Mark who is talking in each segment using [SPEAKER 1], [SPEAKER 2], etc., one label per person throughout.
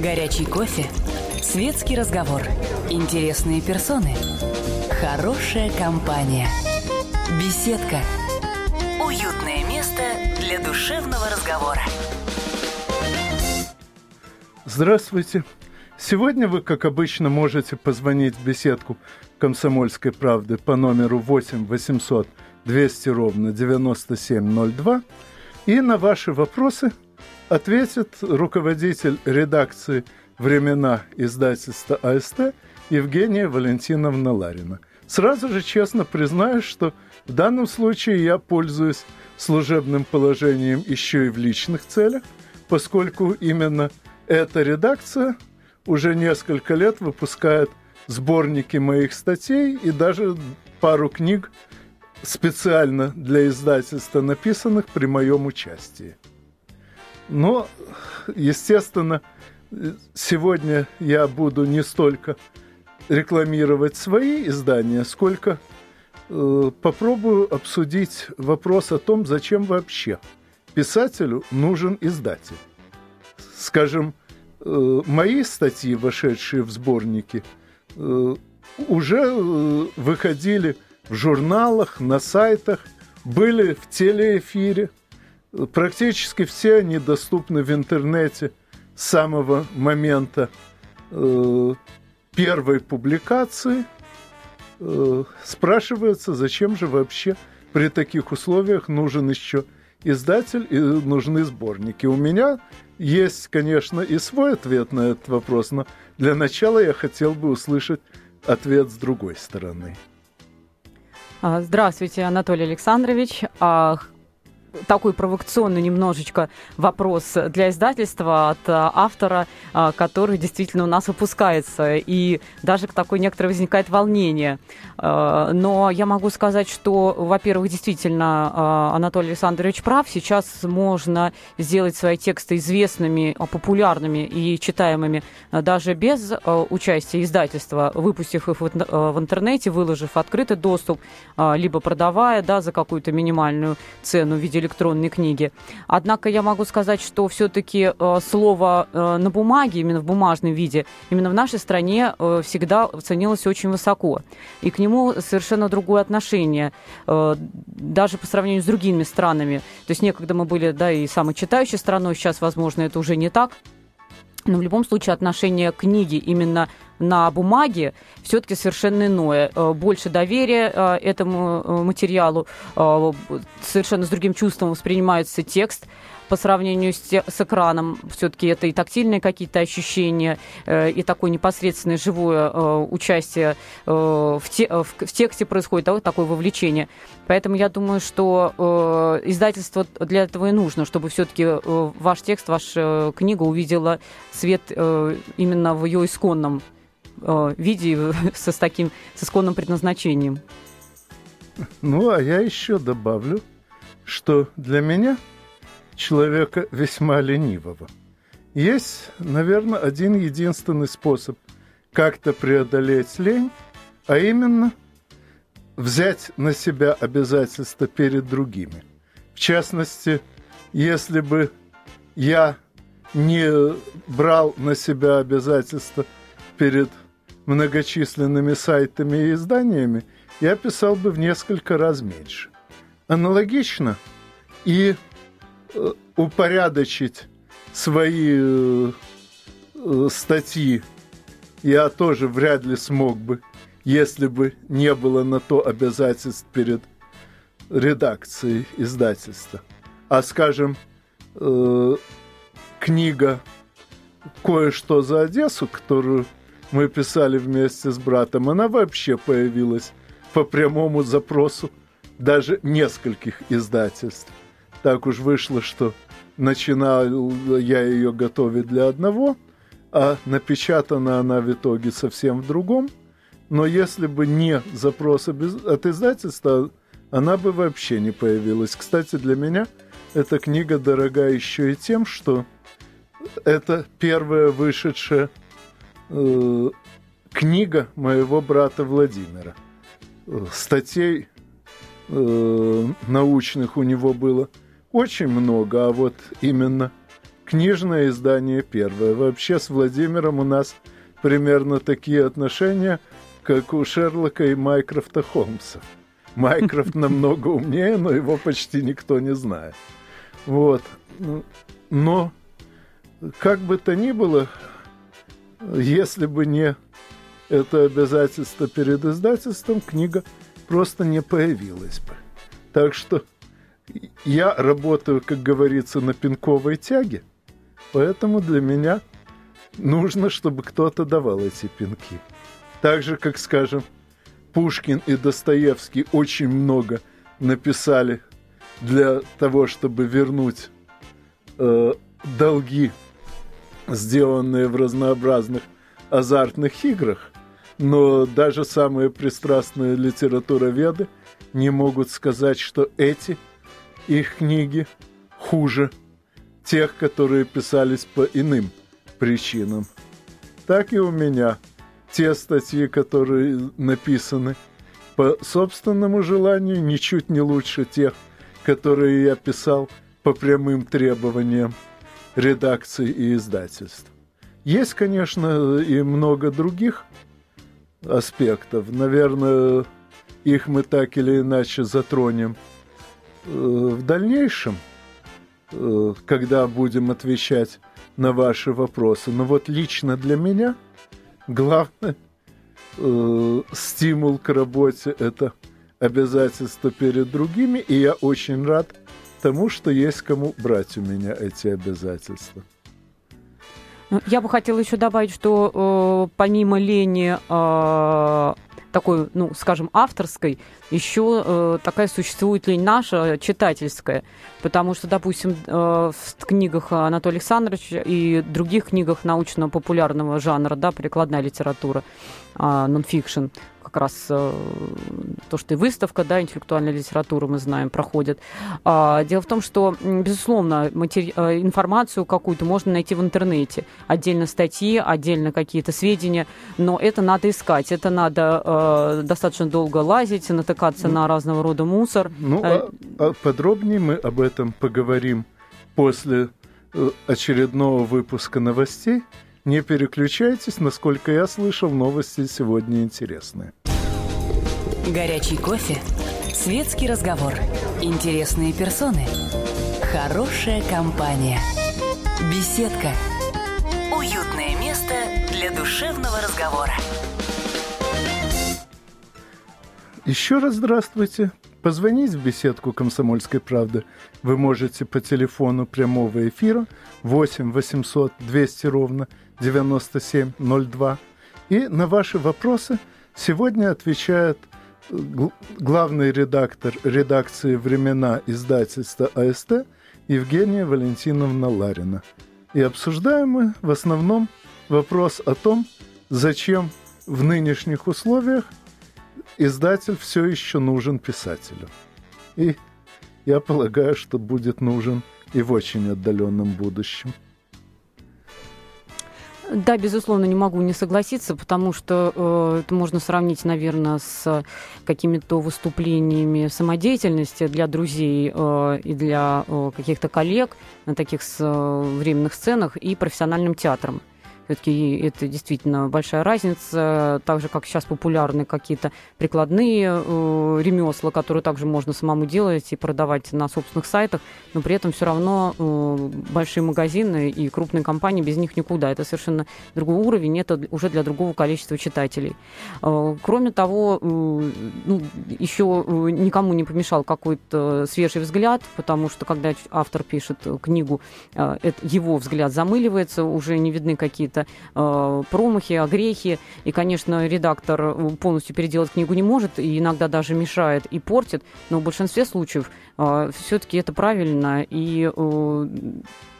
[SPEAKER 1] Горячий кофе. Светский разговор. Интересные персоны. Хорошая компания. Беседка. Уютное место для душевного разговора.
[SPEAKER 2] Здравствуйте. Сегодня вы, как обычно, можете позвонить в беседку «Комсомольской правды» по номеру 8 800 200 ровно 9702 и на ваши вопросы ответит руководитель редакции «Времена» издательства АСТ Евгения Валентиновна Ларина. Сразу же честно признаюсь, что в данном случае я пользуюсь служебным положением еще и в личных целях, поскольку именно эта редакция уже несколько лет выпускает сборники моих статей и даже пару книг специально для издательства, написанных при моем участии. Но, естественно, сегодня я буду не столько рекламировать свои издания, сколько э, попробую обсудить вопрос о том, зачем вообще писателю нужен издатель. Скажем, э, мои статьи, вошедшие в сборники, э, уже э, выходили в журналах, на сайтах, были в телеэфире. Практически все они доступны в интернете с самого момента э, первой публикации. Э, спрашивается, зачем же вообще при таких условиях нужен еще издатель и нужны сборники. У меня есть, конечно, и свой ответ на этот вопрос, но для начала я хотел бы услышать ответ с другой стороны.
[SPEAKER 3] А, здравствуйте, Анатолий Александрович. Такой провокационный немножечко вопрос для издательства от а, автора, а, который действительно у нас выпускается. И даже такое некоторое возникает волнение. А, но я могу сказать, что, во-первых, действительно Анатолий Александрович прав. Сейчас можно сделать свои тексты известными, популярными и читаемыми даже без участия издательства, выпустив их в интернете, выложив открытый доступ, либо продавая да, за какую-то минимальную цену в виде электронной книги. Однако я могу сказать, что все-таки э, слово э, на бумаге, именно в бумажном виде, именно в нашей стране э, всегда ценилось очень высоко. И к нему совершенно другое отношение, даже по сравнению с другими странами. То есть некогда мы были, да, и самой читающей страной, сейчас, возможно, это уже не так. Но в любом случае отношение книги именно на бумаге все-таки совершенно иное. Э, больше доверия э, этому э, материалу, совершенно с другим чувством воспринимается текст по сравнению с, с экраном. Все-таки это и тактильные какие-то ощущения, и такое непосредственное живое участие в, те, в, тексте происходит, а вот такое вовлечение. Поэтому я думаю, что издательство для этого и нужно, чтобы все-таки ваш текст, ваша книга увидела свет именно в ее исконном э, виде со, с таким, с исконным предназначением.
[SPEAKER 2] Ну, а я еще добавлю, что для меня, человека весьма ленивого, есть, наверное, один единственный способ как-то преодолеть лень, а именно взять на себя обязательства перед другими. В частности, если бы я не брал на себя обязательства перед многочисленными сайтами и изданиями, я писал бы в несколько раз меньше. Аналогично и упорядочить свои э, э, статьи я тоже вряд ли смог бы, если бы не было на то обязательств перед редакцией издательства. А, скажем, э, книга «Кое-что за Одессу», которую мы писали вместе с братом, она вообще появилась по прямому запросу даже нескольких издательств. Так уж вышло, что начинал я ее готовить для одного, а напечатана она в итоге совсем в другом. Но если бы не запрос от издательства, она бы вообще не появилась. Кстати, для меня эта книга дорога еще и тем, что это первая вышедшая э, книга моего брата Владимира. Статей э, научных у него было очень много, а вот именно книжное издание первое. Вообще с Владимиром у нас примерно такие отношения, как у Шерлока и Майкрофта Холмса. Майкрофт намного умнее, но его почти никто не знает. Вот. Но, как бы то ни было, если бы не это обязательство перед издательством, книга просто не появилась бы. Так что я работаю, как говорится, на пинковой тяге, поэтому для меня нужно, чтобы кто-то давал эти пинки. Так же, как, скажем, Пушкин и Достоевский очень много написали для того, чтобы вернуть э, долги, сделанные в разнообразных азартных играх, но даже самые пристрастные литературоведы не могут сказать, что эти их книги хуже тех, которые писались по иным причинам. Так и у меня. Те статьи, которые написаны по собственному желанию, ничуть не лучше тех, которые я писал по прямым требованиям редакции и издательств. Есть, конечно, и много других аспектов. Наверное, их мы так или иначе затронем в дальнейшем, э, когда будем отвечать на ваши вопросы. Но вот лично для меня главный э, стимул к работе – это обязательства перед другими, и я очень рад тому, что есть кому брать у меня эти обязательства.
[SPEAKER 3] Ну, я бы хотела еще добавить, что э, помимо лени э, такой, ну, скажем, авторской, еще э, такая существует лень наша, читательская. Потому что, допустим, э, в книгах Анатолия Александровича и других книгах научно-популярного жанра, да, прикладная литература, э, нонфикшн, как раз э, то, что и выставка, да, интеллектуальная литература, мы знаем, проходит. А, дело в том, что, безусловно, матери... Э, информацию какую-то можно найти в интернете. Отдельно статьи, отдельно какие-то сведения, но это надо искать, это надо э, достаточно долго лазить, натыкаться ну, на разного рода мусор.
[SPEAKER 2] Ну, а, а подробнее мы об этом поговорим после очередного выпуска новостей. Не переключайтесь, насколько я слышал, новости сегодня интересные.
[SPEAKER 1] Горячий кофе, светский разговор, интересные персоны, хорошая компания, беседка, уютное место для душевного разговора.
[SPEAKER 2] Еще раз здравствуйте. Позвонить в беседку «Комсомольской правды» вы можете по телефону прямого эфира 8 800 200 ровно 9702. И на ваши вопросы сегодня отвечает главный редактор редакции «Времена» издательства АСТ Евгения Валентиновна Ларина. И обсуждаем мы в основном вопрос о том, зачем в нынешних условиях – издатель все еще нужен писателю. И я полагаю, что будет нужен и в очень отдаленном будущем.
[SPEAKER 3] Да, безусловно, не могу не согласиться, потому что э, это можно сравнить, наверное, с какими-то выступлениями самодеятельности для друзей э, и для э, каких-то коллег на таких э, временных сценах и профессиональным театром. Все-таки это действительно большая разница. Так же, как сейчас популярны какие-то прикладные э, ремесла, которые также можно самому делать и продавать на собственных сайтах, но при этом все равно э, большие магазины и крупные компании без них никуда. Это совершенно другой уровень, это уже для другого количества читателей. Э, кроме того, э, ну, еще э, никому не помешал какой-то свежий взгляд, потому что когда автор пишет книгу, э, его взгляд замыливается, уже не видны какие-то э, промахи, огрехи. И, конечно, редактор э, полностью переделать книгу не может, и иногда даже мешает и портит. Но в большинстве случаев э, все-таки это правильно. И э,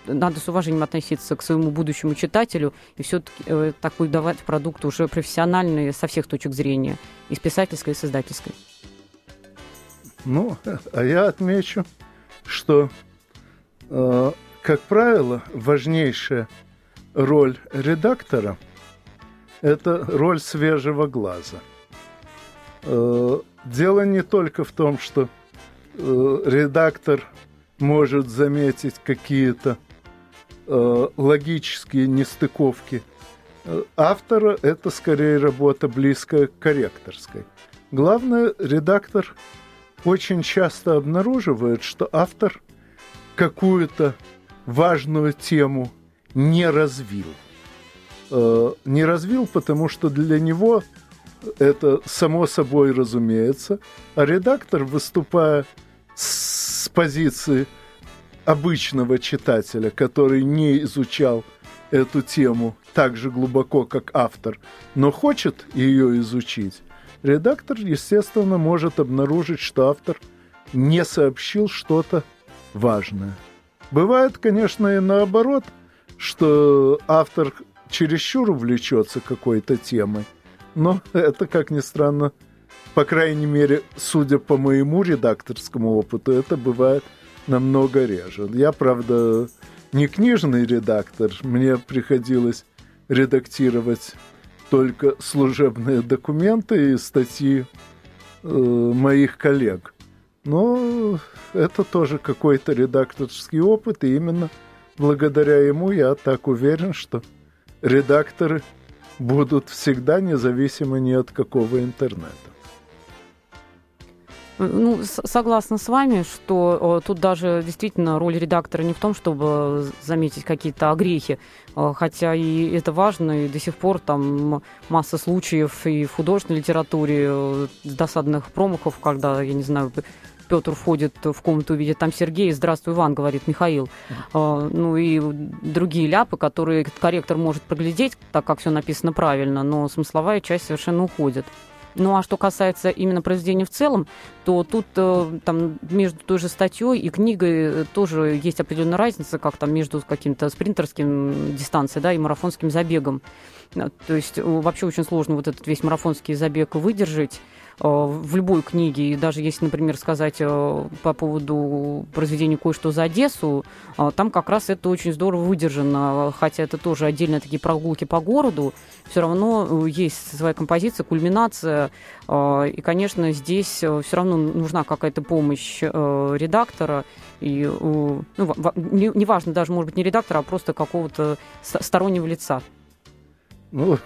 [SPEAKER 3] надо с уважением относиться к своему будущему читателю и все-таки э, такой давать продукт уже профессиональный со всех точек зрения, и с писательской, и с издательской.
[SPEAKER 2] Ну, а я отмечу, что, э, как правило, важнейшее роль редактора – это роль свежего глаза. Э, дело не только в том, что э, редактор может заметить какие-то э, логические нестыковки автора, это скорее работа близкая к корректорской. Главное, редактор очень часто обнаруживает, что автор какую-то важную тему не развил. Э, не развил, потому что для него это само собой разумеется, а редактор, выступая с позиции обычного читателя, который не изучал эту тему так же глубоко, как автор, но хочет ее изучить, редактор, естественно, может обнаружить, что автор не сообщил что-то важное. Бывает, конечно, и наоборот, что автор чересчур увлечется какой-то темой, но это, как ни странно, по крайней мере, судя по моему редакторскому опыту, это бывает намного реже. Я, правда, не книжный редактор, мне приходилось редактировать только служебные документы и статьи э, моих коллег. Но это тоже какой-то редакторский опыт, и именно благодаря ему я так уверен, что редакторы будут всегда независимы ни от какого интернета.
[SPEAKER 3] Ну, согласна с вами, что э, тут даже действительно роль редактора не в том, чтобы заметить какие-то огрехи, э, хотя и это важно, и до сих пор там масса случаев и в художественной литературе э, досадных промахов, когда, я не знаю, Петр входит в комнату, видит там Сергей, здравствуй, Иван, говорит Михаил. Uh, ну и другие ляпы, которые корректор может проглядеть, так как все написано правильно, но смысловая часть совершенно уходит. Ну а что касается именно произведения в целом, то тут э, там между той же статьей и книгой тоже есть определенная разница, как там между каким-то спринтерским дистанцией, да, и марафонским забегом. Э, то есть э, вообще очень сложно вот этот весь марафонский забег выдержать. Э, в любой книге. И даже если, например, сказать э, по поводу произведения «Кое-что за Одессу», э, там как раз это очень здорово выдержано. Хотя это тоже отдельно такие прогулки по городу, все равно есть своя композиция, кульминация. И, конечно, здесь все равно нужна какая-то помощь редактора. И, ну, неважно, даже, может быть, не редактора, а просто какого-то стороннего лица.
[SPEAKER 2] Ну,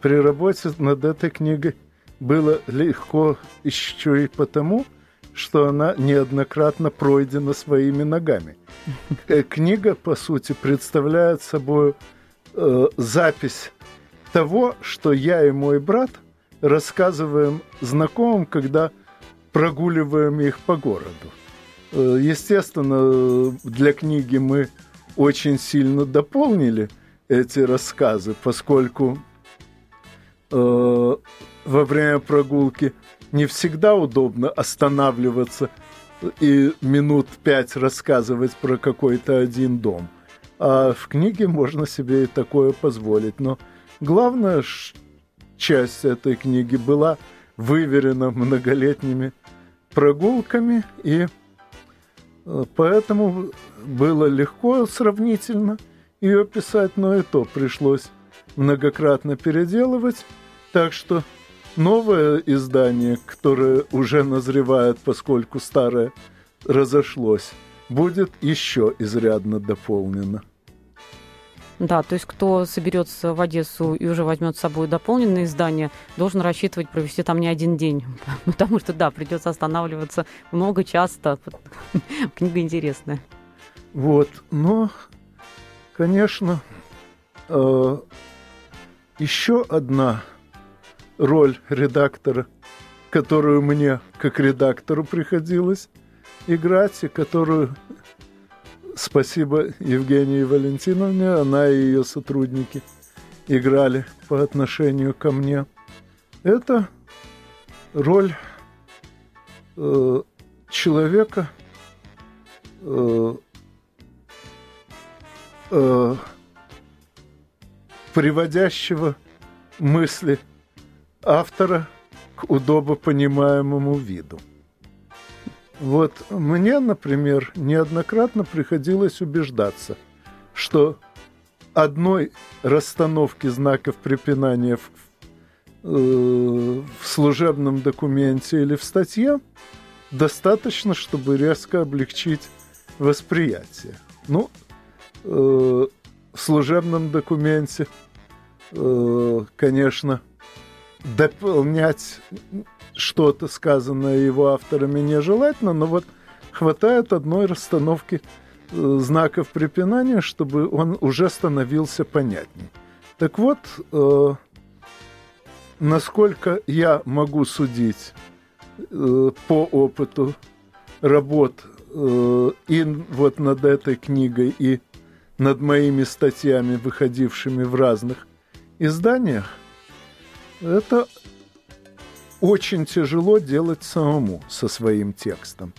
[SPEAKER 2] при работе над этой книгой было легко еще и потому, что она неоднократно пройдена своими ногами. Э, книга, по сути, представляет собой э, запись того, что я и мой брат рассказываем знакомым, когда прогуливаем их по городу. Э, естественно, для книги мы очень сильно дополнили эти рассказы, поскольку э, во время прогулки не всегда удобно останавливаться и минут пять рассказывать про какой-то один дом. А в книге можно себе и такое позволить. Но главная часть этой книги была выверена многолетними прогулками, и э, поэтому было легко сравнительно ее писать, но и то пришлось многократно переделывать. Так что новое издание, которое уже назревает, поскольку старое разошлось, будет еще изрядно дополнено.
[SPEAKER 3] Да, то есть кто соберется в Одессу и уже возьмет с собой дополненное издание, должен рассчитывать провести там не один день, потому что, да, придется останавливаться много, часто. Книга интересная.
[SPEAKER 2] Вот, но, конечно, э, еще одна роль редактора, которую мне как редактору приходилось играть, и которую, спасибо Евгении Валентиновне, она и ее сотрудники играли по отношению ко мне. Это роль э, человека, э, э, приводящего мысли автора к удобопонимаемому виду. Вот мне, например, неоднократно приходилось убеждаться, что одной расстановки знаков препинания в, э, в служебном документе или в статье достаточно, чтобы резко облегчить восприятие. Ну, э, в служебном документе, э, конечно, дополнять что-то сказанное его авторами нежелательно, но вот хватает одной расстановки э, знаков препинания, чтобы он уже становился понятней. Так вот, э, насколько я могу судить э, по опыту работ э, и вот над этой книгой, и над моими статьями, выходившими в разных изданиях, это очень тяжело делать самому со своим текстом.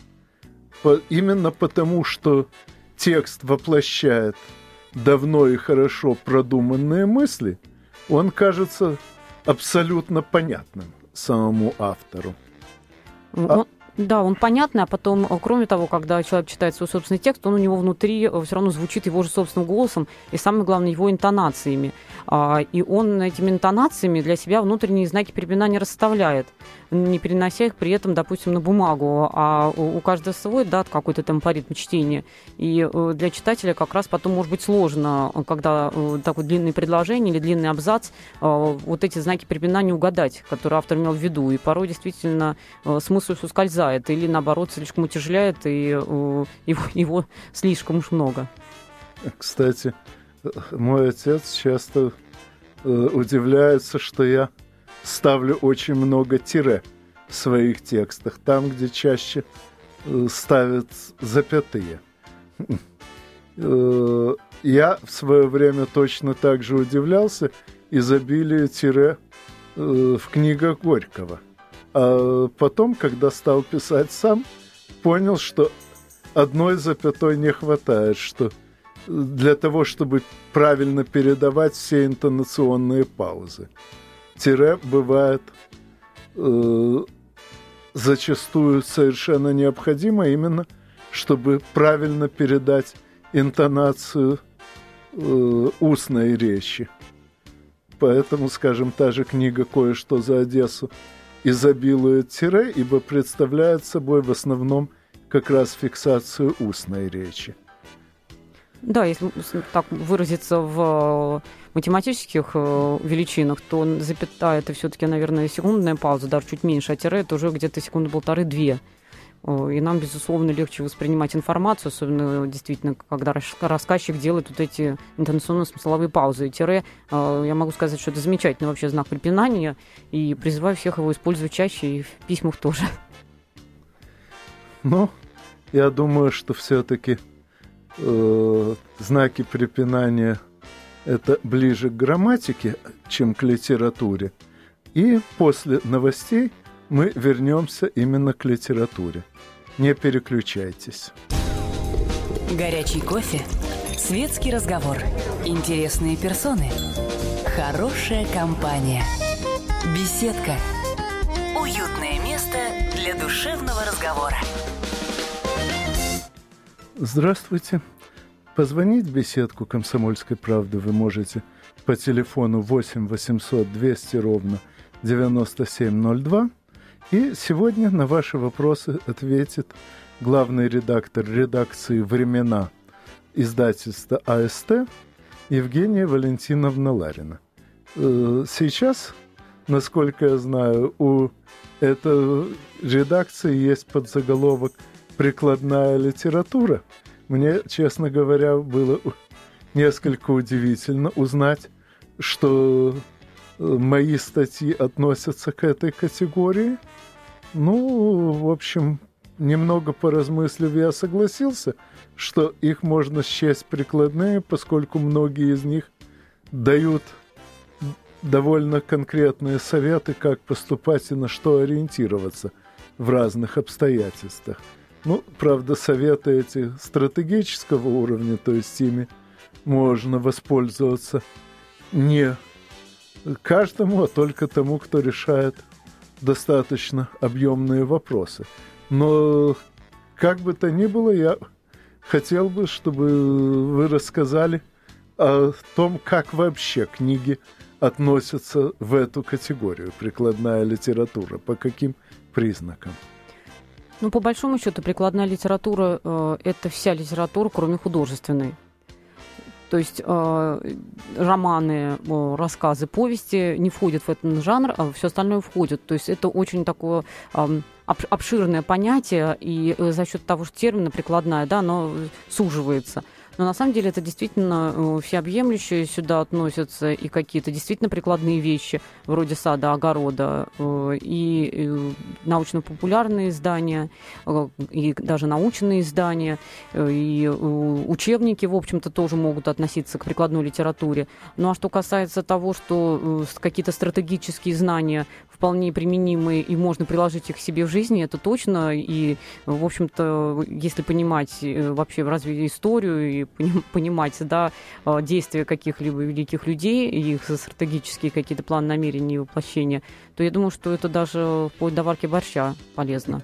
[SPEAKER 2] По, именно потому, что текст воплощает давно и хорошо продуманные мысли, он кажется абсолютно понятным самому автору.
[SPEAKER 3] А... Да, он понятный, а потом, э, кроме того, когда человек читает свой собственный текст, он у него внутри э, все равно звучит его же собственным голосом и, самое главное, его интонациями. А, и он этими интонациями для себя внутренние знаки препинания расставляет, не перенося их при этом, допустим, на бумагу, а у каждого свой, да, какой-то темпоритм чтения. И э, для читателя как раз потом может быть сложно, когда такое длинное предложение или длинный абзац, вот эти знаки препинания угадать, которые автор имел в виду. И порой действительно смысл ускользает угнетает или, наоборот, слишком утяжеляет, и э, его, его слишком уж много.
[SPEAKER 2] Кстати, мой отец часто э, удивляется, что я ставлю очень много тире в своих текстах, там, где чаще э, ставят запятые. Я в свое время точно так же удивлялся изобилию тире в книгах Горького – а потом, когда стал писать сам, понял, что одной запятой не хватает, что для того, чтобы правильно передавать все интонационные паузы. Тире бывает э, зачастую совершенно необходимо именно, чтобы правильно передать интонацию э, устной речи. Поэтому, скажем, та же книга «Кое-что за Одессу» изобилует тире, ибо представляет собой в основном как раз фиксацию устной речи.
[SPEAKER 3] Да, если так выразиться в математических э, величинах, то запятая это все-таки, наверное, секундная пауза, даже чуть меньше, а тире это уже где-то секунды полторы-две. И нам, безусловно, легче воспринимать информацию, особенно действительно, когда рассказчик делает вот эти интонационно-смысловые паузы. И тире, э, я могу сказать, что это замечательный вообще знак препинания, и призываю всех его использовать чаще и в письмах тоже.
[SPEAKER 2] Ну, я думаю, что все-таки э, знаки препинания это ближе к грамматике, чем к литературе. И после новостей мы вернемся именно к литературе. Не переключайтесь.
[SPEAKER 1] Горячий кофе, светский разговор, интересные персоны, хорошая компания, беседка, уютное место для душевного разговора.
[SPEAKER 2] Здравствуйте. Позвонить в беседку «Комсомольской правды» вы можете по телефону 8 800 200 ровно 9702 и сегодня на ваши вопросы ответит главный редактор редакции «Времена» издательства АСТ Евгения Валентиновна Ларина. Э, сейчас, насколько я знаю, у этой редакции есть подзаголовок «Прикладная литература». Мне, честно говоря, было несколько удивительно узнать, что мои статьи относятся к этой категории – ну, в общем, немного поразмыслив, я согласился, что их можно счесть прикладные, поскольку многие из них дают довольно конкретные советы, как поступать и на что ориентироваться в разных обстоятельствах. Ну, правда, советы эти стратегического уровня, то есть ими можно воспользоваться не каждому, а только тому, кто решает достаточно объемные вопросы. Но как бы то ни было, я хотел бы, чтобы вы рассказали о том, как вообще книги относятся в эту категорию, прикладная литература, по каким признакам.
[SPEAKER 3] Ну, по большому счету, прикладная литература э, это вся литература, кроме художественной. То есть э, романы, э, рассказы, повести не входят в этот жанр, а все остальное входит. То есть это очень такое э, обширное понятие, и э, за счет того, что термина прикладная, да, оно суживается. Но на самом деле это действительно э, всеобъемлющее. Сюда относятся и какие-то действительно прикладные вещи, вроде сада, огорода, э, и э, научно-популярные издания, и даже научные издания, и учебники, в общем-то, тоже могут относиться к прикладной литературе. Ну а что касается того, что какие-то стратегические знания вполне применимые и можно приложить их к себе в жизни, это точно. И, в общем-то, если понимать вообще разве историю и понимать да, а, действия каких-либо великих людей, их стратегические какие-то планы намерения и воплощения, то я думаю, что это даже вплоть до варки борща полезно.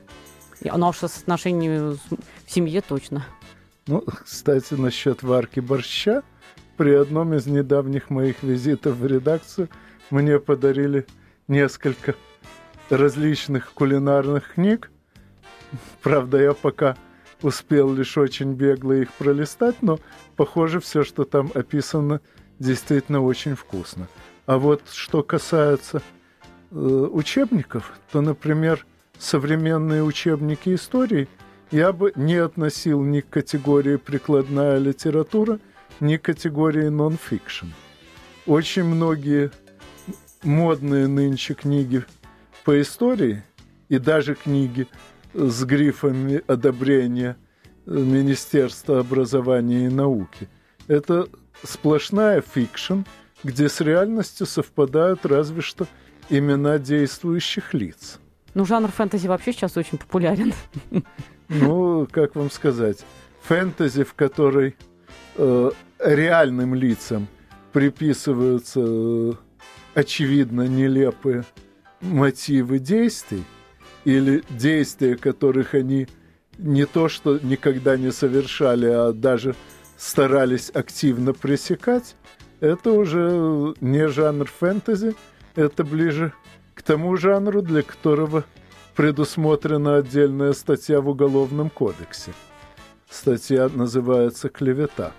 [SPEAKER 3] Оно уж отношениями в семье точно.
[SPEAKER 2] Ну, кстати, насчет варки борща, при одном из недавних моих визитов в редакцию мне подарили несколько различных кулинарных книг. Правда, я пока успел лишь очень бегло их пролистать, но, похоже, все, что там описано, действительно очень вкусно. А вот что касается э, учебников, то, например, современные учебники истории я бы не относил ни к категории прикладная литература, ни к категории нон-фикшн. Очень многие модные нынче книги по истории и даже книги с грифами одобрения Министерства образования и науки. Это сплошная fiction, где с реальностью совпадают разве что имена действующих лиц.
[SPEAKER 3] Ну, жанр фэнтези вообще сейчас очень популярен.
[SPEAKER 2] Ну, как вам сказать, фэнтези, в которой э, реальным лицам приписываются э, очевидно нелепые мотивы действий, или действия, которых они не то что никогда не совершали, а даже старались активно пресекать, это уже не жанр фэнтези, это ближе к тому жанру, для которого предусмотрена отдельная статья в Уголовном кодексе. Статья называется «Клевета».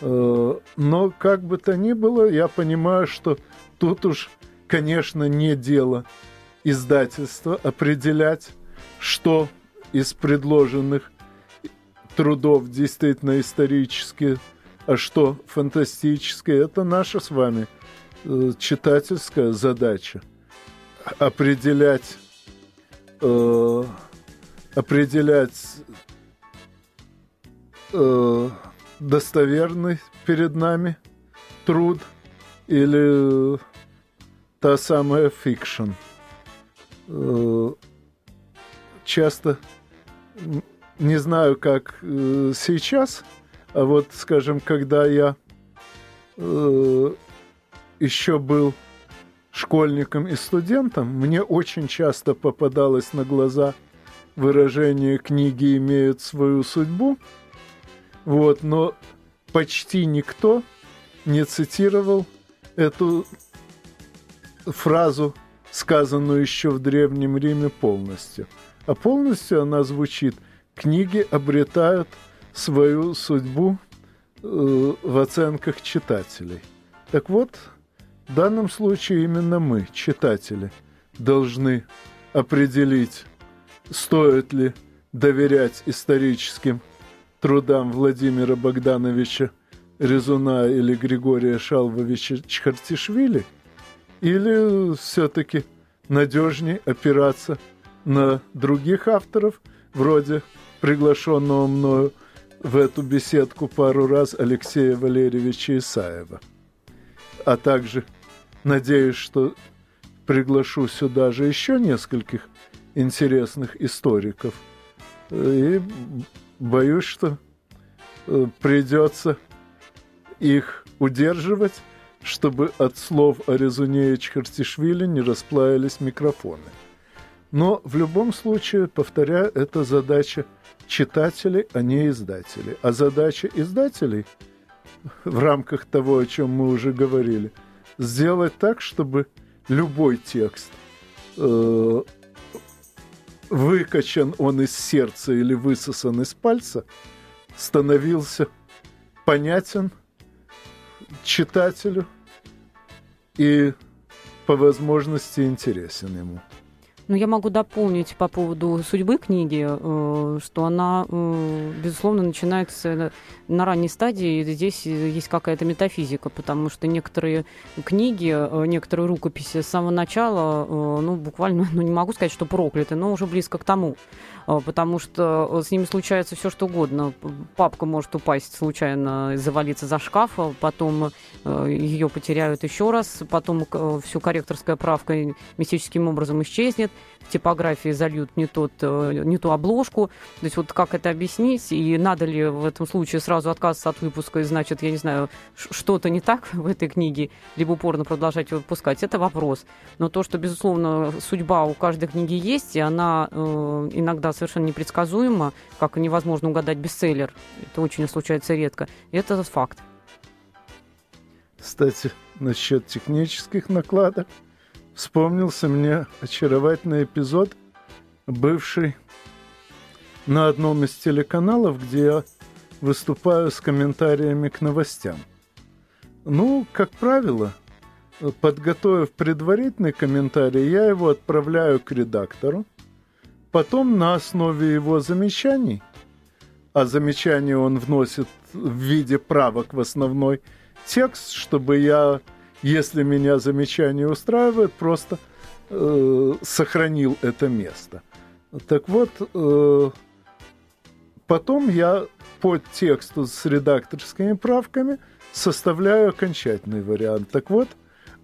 [SPEAKER 2] Э, но как бы то ни было, я понимаю, что тут уж, конечно, не дело издательства определять, что из предложенных трудов действительно исторические, а что фантастическое, это наша с вами э, читательская задача. Определять, э, определять э, достоверный перед нами труд или та самая fiction. Э, часто не знаю, как э, сейчас, а вот, скажем, когда я э, еще был школьником и студентом, мне очень часто попадалось на глаза выражение «книги имеют свою судьбу», вот, но почти никто не цитировал эту фразу сказанную еще в Древнем Риме полностью. А полностью она звучит «Книги обретают свою судьбу э, в оценках читателей». Так вот, в данном случае именно мы, читатели, должны определить, стоит ли доверять историческим трудам Владимира Богдановича Резуна или Григория Шалвовича Чхартишвили – или все-таки надежнее опираться на других авторов, вроде приглашенного мною в эту беседку пару раз Алексея Валерьевича Исаева. А также надеюсь, что приглашу сюда же еще нескольких интересных историков. И боюсь, что э, придется их удерживать чтобы от слов о резуне Чхартишвили не расплавились микрофоны. Но в любом случае, повторяю, это задача читателей, а не издателей. А задача издателей в рамках того, о чем мы уже говорили, сделать так, чтобы любой текст э, выкачан он из сердца или высосан из пальца, становился понятен – читателю и по возможности интересен ему.
[SPEAKER 3] Ну, я могу дополнить по поводу судьбы книги, э, что она, э, безусловно, начинается на ранней стадии. Здесь есть какая-то метафизика, потому что некоторые книги, э, некоторые рукописи с самого начала, ну, буквально, ну, не могу сказать, что прокляты, но уже близко к тому. А, потому что с ними случается все что угодно. Папка может упасть случайно, завалиться за шкаф, а потом э, ее потеряют еще раз, потом э, всю корректорская правка мистическим образом исчезнет, в типографии зальют не, тот, э, не ту обложку. То есть вот как это объяснить, и надо ли в этом случае сразу отказываться от выпуска, и значит, я не знаю, что-то не так в этой книге, либо упорно продолжать выпускать, это вопрос. Но то, что, безусловно, судьба у каждой книги есть, и она э, совершенно непредсказуемо, как невозможно угадать бестселлер. Это очень случается редко. Это факт.
[SPEAKER 2] Кстати, насчет технических накладок вспомнился мне очаровательный эпизод, бывший на одном из телеканалов, где я выступаю с комментариями к новостям. Ну, как правило, подготовив предварительный комментарий, я его отправляю к редактору, Потом на основе его замечаний, а замечания он вносит в виде правок в основной текст, чтобы я, если меня замечание устраивает, просто э, сохранил это место. Так вот, э, потом я по тексту с редакторскими правками составляю окончательный вариант. Так вот,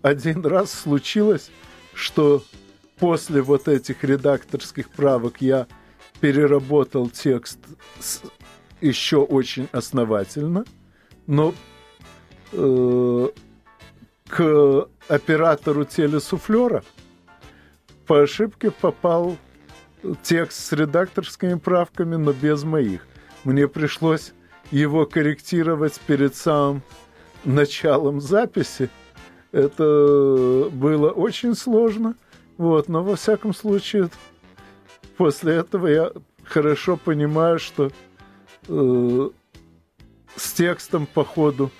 [SPEAKER 2] один раз случилось, что после вот этих редакторских правок я переработал текст с, еще очень основательно, но э, к оператору телесуфлера по ошибке попал текст с редакторскими правками, но без моих. Мне пришлось его корректировать перед самым началом записи. Это было очень сложно – вот, но во всяком случае, после этого я хорошо понимаю, что э, с текстом по ходу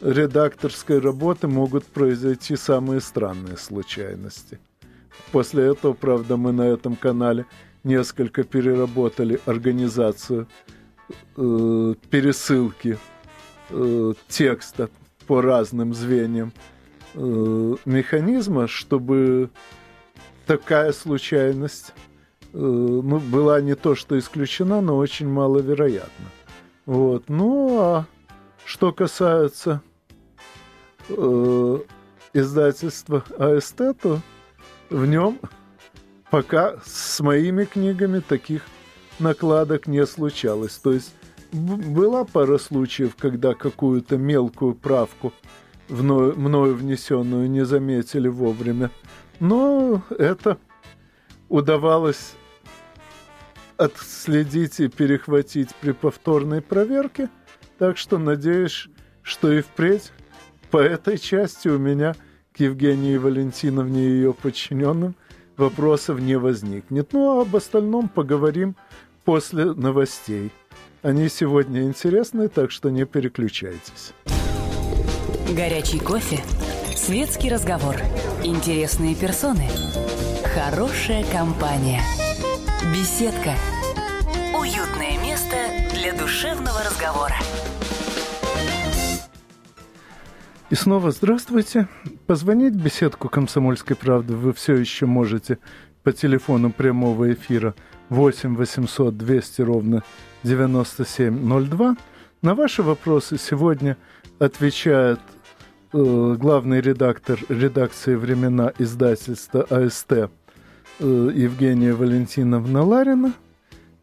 [SPEAKER 2] редакторской работы могут произойти самые странные случайности. После этого, правда, мы на этом канале несколько переработали организацию э, пересылки э, текста по разным звеньям э, механизма, чтобы такая случайность э, ну, была не то что исключена, но очень маловероятна. Вот. Ну, а что касается э, издательства АСТ, то в нем пока с моими книгами таких накладок не случалось. То есть была пара случаев, когда какую-то мелкую правку мною, внесенную не заметили вовремя. Но это удавалось отследить и перехватить при повторной проверке, так что надеюсь, что и впредь по этой части у меня к Евгении Валентиновне и ее подчиненным вопросов не возникнет. Ну а об остальном поговорим после новостей. Они сегодня интересные, так что не переключайтесь.
[SPEAKER 1] Горячий кофе Светский разговор. Интересные персоны. Хорошая компания. Беседка. Уютное место для душевного разговора.
[SPEAKER 2] И снова здравствуйте. Позвонить в беседку «Комсомольской правды» вы все еще можете по телефону прямого эфира 8 800 200 ровно 9702. На ваши вопросы сегодня отвечает Э, главный редактор редакции «Времена» издательства АСТ э, Евгения Валентиновна Ларина.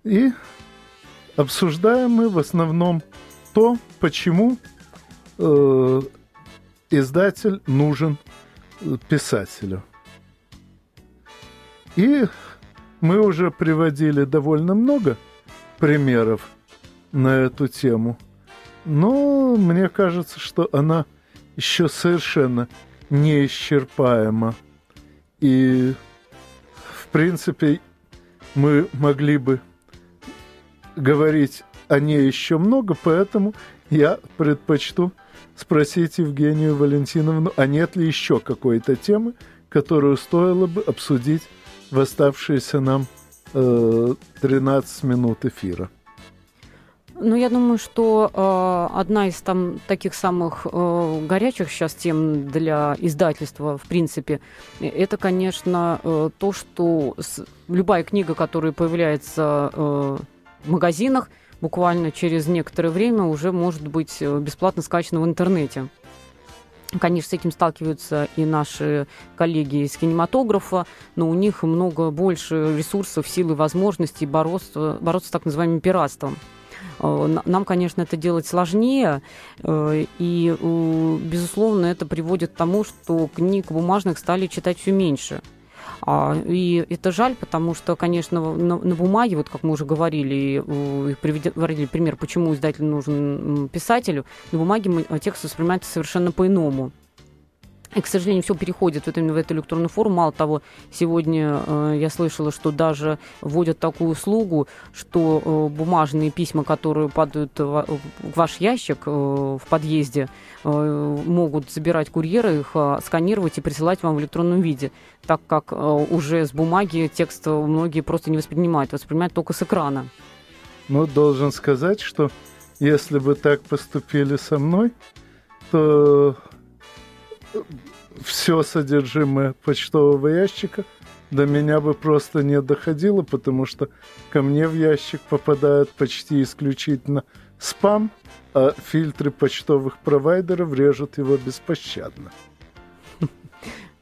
[SPEAKER 2] И обсуждаем мы в основном то, почему э, издатель нужен писателю. И мы уже приводили довольно много примеров на эту тему. Но мне кажется, что она еще совершенно неисчерпаема. И, в принципе, мы могли бы говорить о ней еще много, поэтому я предпочту спросить Евгению Валентиновну, а нет ли еще какой-то темы, которую стоило бы обсудить в оставшиеся нам э, 13 минут эфира.
[SPEAKER 3] Ну, я думаю, что э, одна из там таких самых э, горячих сейчас тем для издательства, в принципе, это, конечно, э, то, что с, любая книга, которая появляется э, в магазинах, буквально через некоторое время уже может быть э, бесплатно скачана в интернете. Конечно, с этим сталкиваются и наши коллеги из кинематографа, но у них много больше ресурсов, сил и возможностей бороться, бороться с так называемым пиратством. Э, нам, конечно, это делать сложнее, э, и, безусловно, это приводит к тому, что книг бумажных стали читать все меньше. А, и это жаль, потому что, конечно, на, бумаге, вот как мы уже говорили, и приводили пример, почему издатель нужен писателю, на бумаге текст воспринимается совершенно по-иному. И, к сожалению, все переходит вот именно в эту электронную форму. Мало того, сегодня э, я слышала, что даже вводят такую услугу, что э, бумажные письма, которые падают в, в ваш ящик э, в подъезде, э, могут забирать курьеры, их э, сканировать и присылать вам в электронном виде, так как э, уже с бумаги текст многие просто не воспринимают, воспринимают только с экрана.
[SPEAKER 2] Ну, должен сказать, что если бы так поступили со мной, то все содержимое почтового ящика до меня бы просто не доходило, потому что ко мне в ящик попадает почти исключительно спам, а фильтры почтовых провайдеров режут его беспощадно.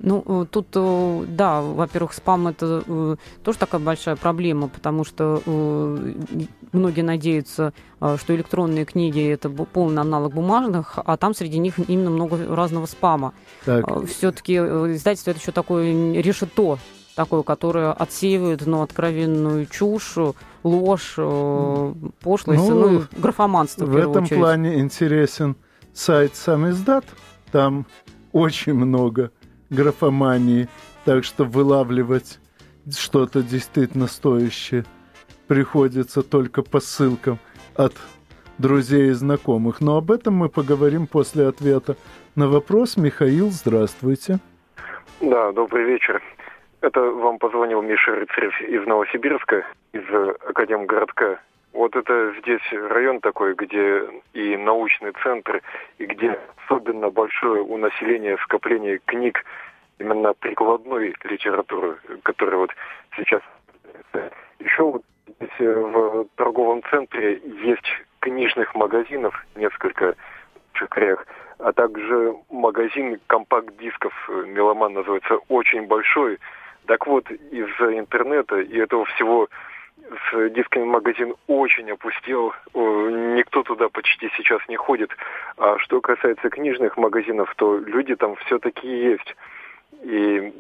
[SPEAKER 3] Ну, э, тут, э, да, во-первых, спам это э, тоже такая большая проблема, потому что многие надеются, что электронные книги это полный аналог бумажных, а там среди них именно много разного спама. Все-таки издательство это еще такое решето, такое, которое отсеивает ну, откровенную чушь, ложь, пошлость, ну, ну графоманство. В,
[SPEAKER 2] в этом очередь. плане интересен сайт сам издат. Там очень много графомании, так что вылавливать что-то действительно стоящее приходится только по ссылкам от друзей и знакомых. Но об этом мы поговорим после ответа на вопрос. Михаил, здравствуйте.
[SPEAKER 4] Да, добрый вечер. Это вам позвонил Миша Рыцарев из Новосибирска, из Академгородка. Вот это здесь район такой, где и научный центр, и где особенно большое у населения скопление книг, именно прикладной литературы, которая вот сейчас... Еще вот здесь э, в торговом центре есть книжных магазинов, несколько в Чекрях, а также магазин компакт-дисков, э, меломан называется, очень большой. Так вот, из-за интернета и этого всего с дисками магазин очень опустел, никто туда почти сейчас не ходит. А что касается книжных магазинов, то люди там все-таки есть. И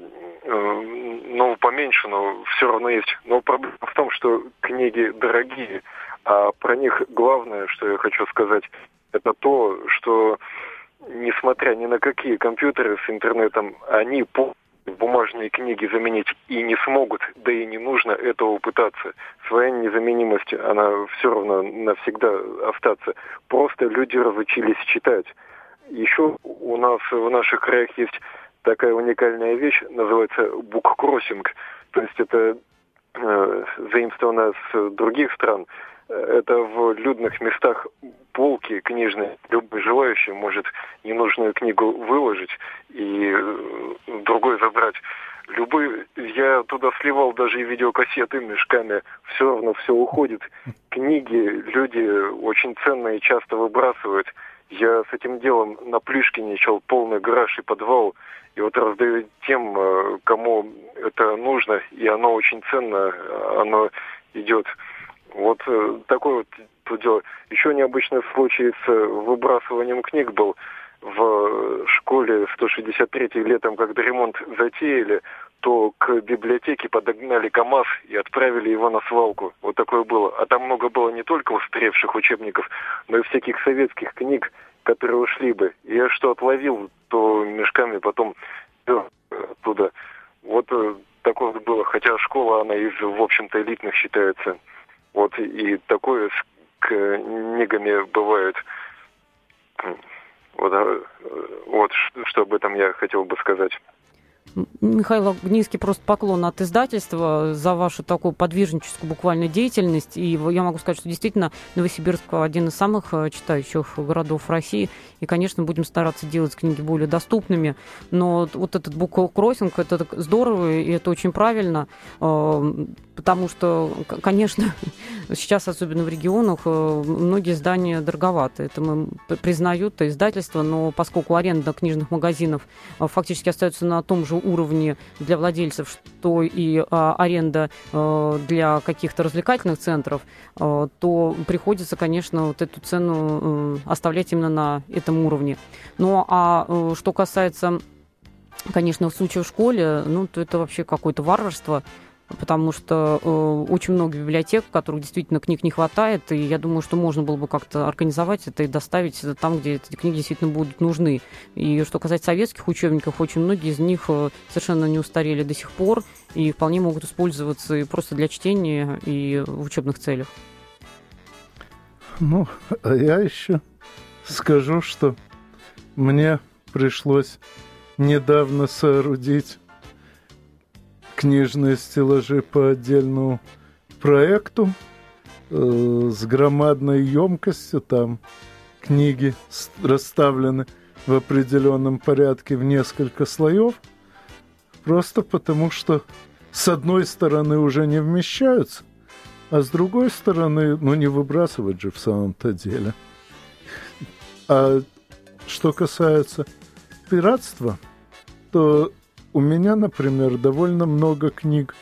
[SPEAKER 4] э, ну, поменьше, но все равно есть. Но проблема в том, что книги дорогие, а про них главное, что я хочу сказать, это то, что несмотря ни на какие компьютеры с интернетом, они по бумажные книги заменить и не смогут, да и не нужно этого пытаться. Своя незаменимость, она все равно навсегда остаться. Просто люди разучились читать. Еще у нас в наших краях есть такая уникальная вещь, называется буккроссинг. То есть это э, заимствовано с других стран. Это в людных местах полки книжные. Любой желающий может ненужную книгу выложить и э, другой забрать. Любой, я туда сливал даже и видеокассеты мешками, все равно все уходит. Книги люди очень ценные часто выбрасывают. Я с этим делом на Плюшкине полный гараж и подвал и вот раздают тем, э, кому это нужно, и оно очень ценно, оно идет. Вот э, такой вот дело. Еще необычный случай с выбрасыванием книг был в школе 163 летом, когда ремонт затеяли, то к библиотеке подогнали КАМАЗ и отправили его на свалку. Вот такое было. А там много было не только устаревших учебников, но и всяких советских книг, которые ушли бы. Я что отловил, то мешками потом оттуда. Вот э, такое было. Хотя школа, она из, в общем-то, элитных считается. Вот и такое с книгами бывает. Вот, э, вот что об этом я хотел бы сказать.
[SPEAKER 3] Михаил низкий просто поклон от издательства за вашу такую подвижническую буквально деятельность. И я могу сказать, что действительно Новосибирск один из самых э, читающих городов России. И, конечно, будем стараться делать книги более доступными. Но вот этот буккроссинг, это здорово, и это очень правильно. Э, потому что, конечно, сейчас, особенно в регионах, э, многие издания дороговаты. Это мы признают, это издательство, но поскольку аренда книжных магазинов фактически остается на том же уровне для владельцев, что и а, аренда а, для каких-то развлекательных центров, а, то приходится, конечно, вот эту цену а, оставлять именно на этом уровне. Ну а а что касается конечно, в случае в школе, ну, то это вообще какое-то варварство потому что э, очень много библиотек, в которых действительно книг не хватает, и я думаю, что можно было бы как-то организовать это и доставить это там, где эти книги действительно будут нужны. И что касается советских учебников, очень многие из них э, совершенно не устарели до сих пор и вполне могут использоваться и просто для чтения, и в учебных целях.
[SPEAKER 2] Ну, а я еще скажу, что мне пришлось недавно соорудить книжные стеллажи по отдельному проекту э, с громадной емкостью. Там книги расставлены в определенном порядке в несколько слоев. Просто потому, что с одной стороны уже не вмещаются, а с другой стороны, ну не выбрасывать же в самом-то деле. А что касается пиратства, то у меня, например, довольно много книг,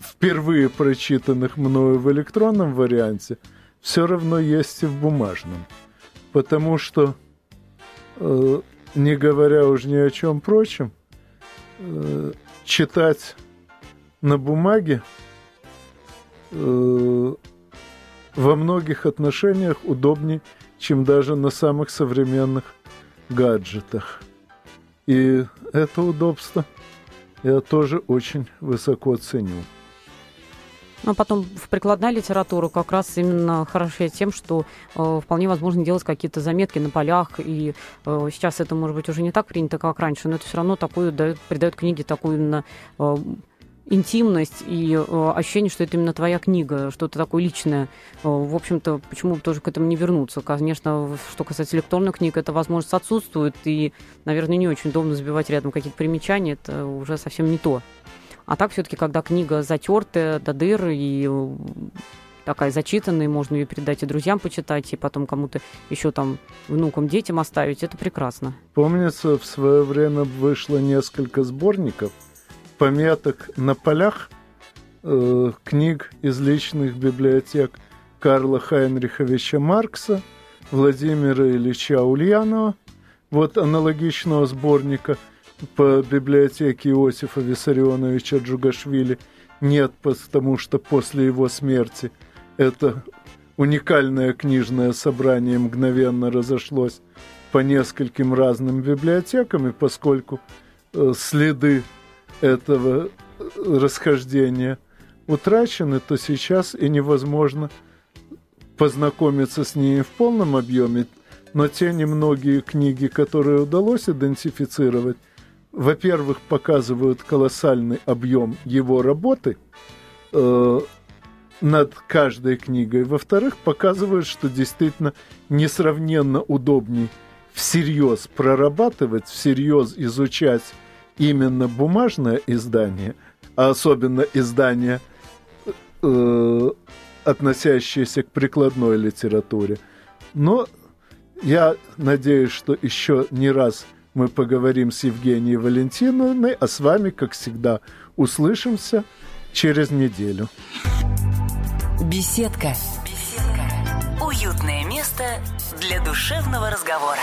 [SPEAKER 2] впервые прочитанных мною в электронном варианте, все равно есть и в бумажном. Потому что, э, не говоря уж ни о чем прочем, э, читать на бумаге э, во многих отношениях удобнее, чем даже на самых современных гаджетах. И это удобство я тоже очень высоко ценю.
[SPEAKER 3] Ну, а потом в прикладная литература как раз именно хороша тем, что э, вполне возможно делать какие-то заметки на полях. И э, сейчас это, может быть, уже не так принято, как раньше, но это все равно такую дает, придает книге такую именно э, интимность и э, ощущение, что это именно твоя книга, что-то такое личное. Э, в общем-то, почему бы тоже к этому не вернуться? Конечно, что касается электронных книг, эта возможность отсутствует, и, наверное, не очень удобно забивать рядом какие-то примечания, это уже совсем не то. А так все-таки, когда книга затертая до дыр и э, такая зачитанная, можно ее передать и друзьям почитать, и потом кому-то еще там внукам, детям оставить, это прекрасно.
[SPEAKER 2] Помнится, в свое время вышло несколько сборников – пометок на полях э, книг из личных библиотек Карла Хайнриховича Маркса, Владимира Ильича Ульянова, вот аналогичного сборника по библиотеке Иосифа Виссарионовича Джугашвили нет, потому что после его смерти это уникальное книжное собрание мгновенно разошлось по нескольким разным библиотекам, и поскольку э, следы этого расхождения утрачены, то сейчас и невозможно познакомиться с ними в полном объеме. Но те немногие книги, которые удалось идентифицировать, во-первых, показывают колоссальный объем его работы э, над каждой книгой. Во-вторых, показывают, что действительно несравненно удобней всерьез прорабатывать, всерьез изучать именно бумажное издание, а особенно издание, э, относящееся к прикладной литературе. Но я надеюсь, что еще не раз мы поговорим с Евгенией Валентиновной, а с вами, как всегда, услышимся через неделю.
[SPEAKER 1] Беседка. Беседка. Уютное место для душевного разговора.